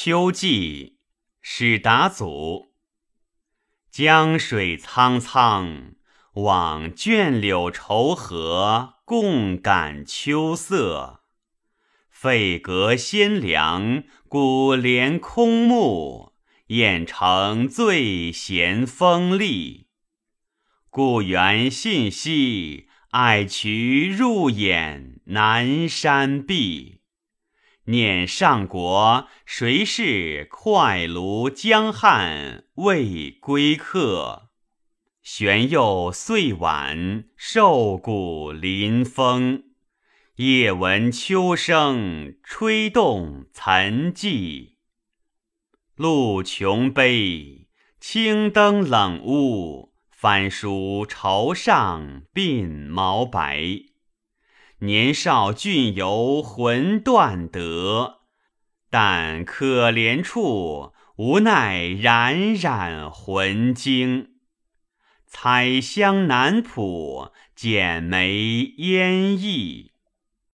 秋季，始达祖。江水苍苍，望倦柳愁和，共感秋色。废阁先凉，古帘空木，雁城最嫌风力。故园信息，矮渠入眼，南山碧。念上国，谁是快卢江汉未归客？玄佑岁晚，瘦骨临风。夜闻秋声，吹动残寂。路穷悲，青灯冷屋，翻书愁上鬓毛白。年少俊游魂断得，但可怜处，无奈冉冉魂惊。采香南浦，剪梅烟翳。